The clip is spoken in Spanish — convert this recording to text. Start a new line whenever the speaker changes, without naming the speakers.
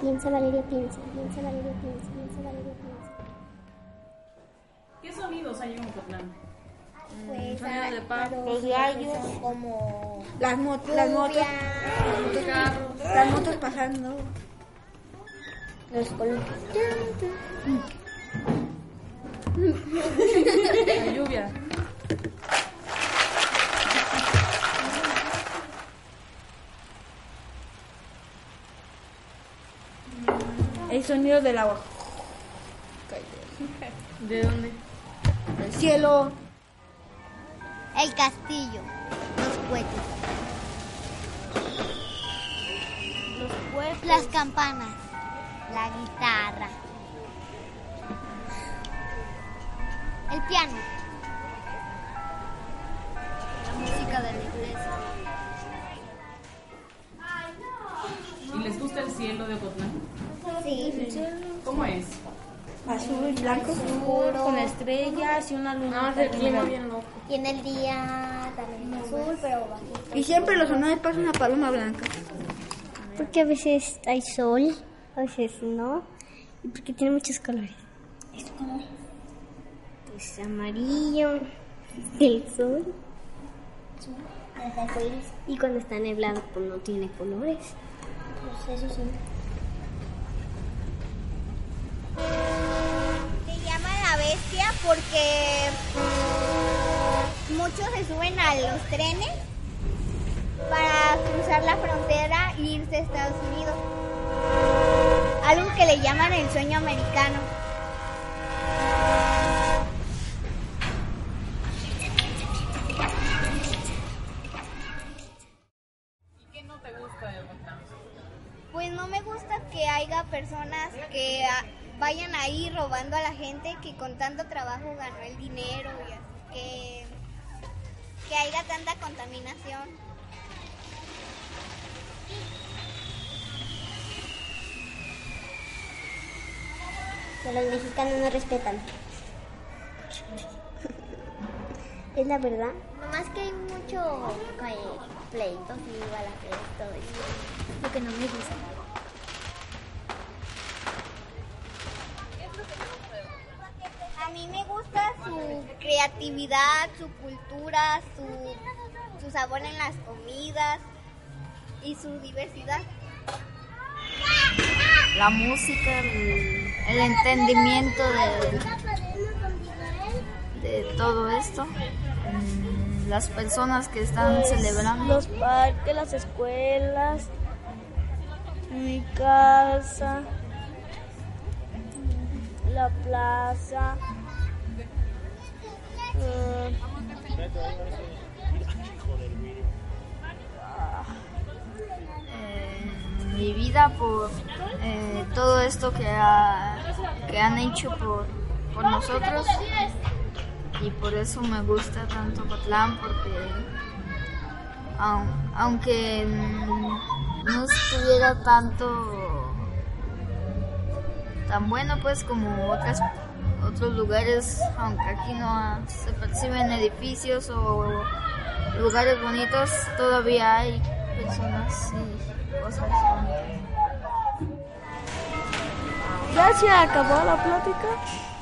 Piensa, Valeria, piensa. Piensa, Valeria, piensa. Piensa, Valeria, piensa.
¿Qué sonidos hay en Ocotlán?
Pues,
sonido de pájaros,
los gallos, como
Las, motos, las motos, las motos pasando.
los columpios.
La lluvia.
Sonido del agua.
¿De dónde?
El cielo.
El castillo, los cohetes. Los cohetes. Las campanas, la guitarra. El piano. La música de la iglesia.
¿Y les gusta el cielo de Ocotlán?
Sí.
¿Cómo es?
Azul y blanco.
Oscuro.
Con estrellas y una luna.
bien loco.
Y en el día también azul, pero bajito.
Y siempre los honores pasa una paloma blanca.
Porque a veces hay sol, a veces no. Y porque tiene muchos colores. ¿Este color? Pues amarillo, el sol. Y cuando está nublado, pues no tiene colores. Pues eso sí. Se llama la bestia porque muchos se suben a los trenes para cruzar la frontera e irse a Estados Unidos. Algo que le llaman el sueño americano.
¿Y qué no te gusta de?
Pues no me gusta que haya personas que vayan ahí robando a la gente que con tanto trabajo ganó el dinero y así que, que haya tanta contaminación. Que los mexicanos no respetan. Es la verdad. Nomás que hay mucho eh, pleitos y balaceros todo eso. Lo que no me gusta. Su creatividad, su cultura, su, su sabor en las comidas y su diversidad.
la música, el, el entendimiento de, de todo esto, mm, las personas que están celebrando.
Los parques, las escuelas, mi casa, la plaza. Eh,
mi vida por eh, todo esto que, que han hecho por, por nosotros. Y por eso me gusta tanto Cotlán porque aun- aunque mm, no estuviera tanto tan bueno pues como otras otros lugares aunque aquí no se perciben edificios o lugares bonitos todavía hay personas y cosas bonitas
acabó la plática.